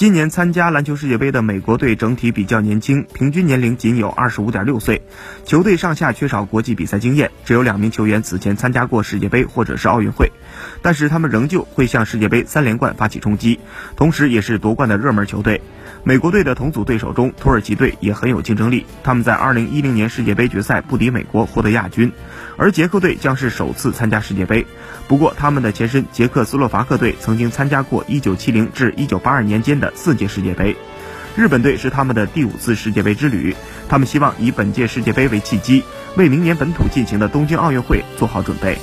今年参加篮球世界杯的美国队整体比较年轻，平均年龄仅有二十五点六岁。球队上下缺少国际比赛经验，只有两名球员此前参加过世界杯或者是奥运会，但是他们仍旧会向世界杯三连冠发起冲击，同时也是夺冠的热门球队。美国队的同组对手中，土耳其队也很有竞争力。他们在2010年世界杯决赛不敌美国，获得亚军。而捷克队将是首次参加世界杯，不过他们的前身捷克斯洛伐克队曾经参加过1970至1982年间的四届世界杯。日本队是他们的第五次世界杯之旅，他们希望以本届世界杯为契机，为明年本土进行的东京奥运会做好准备。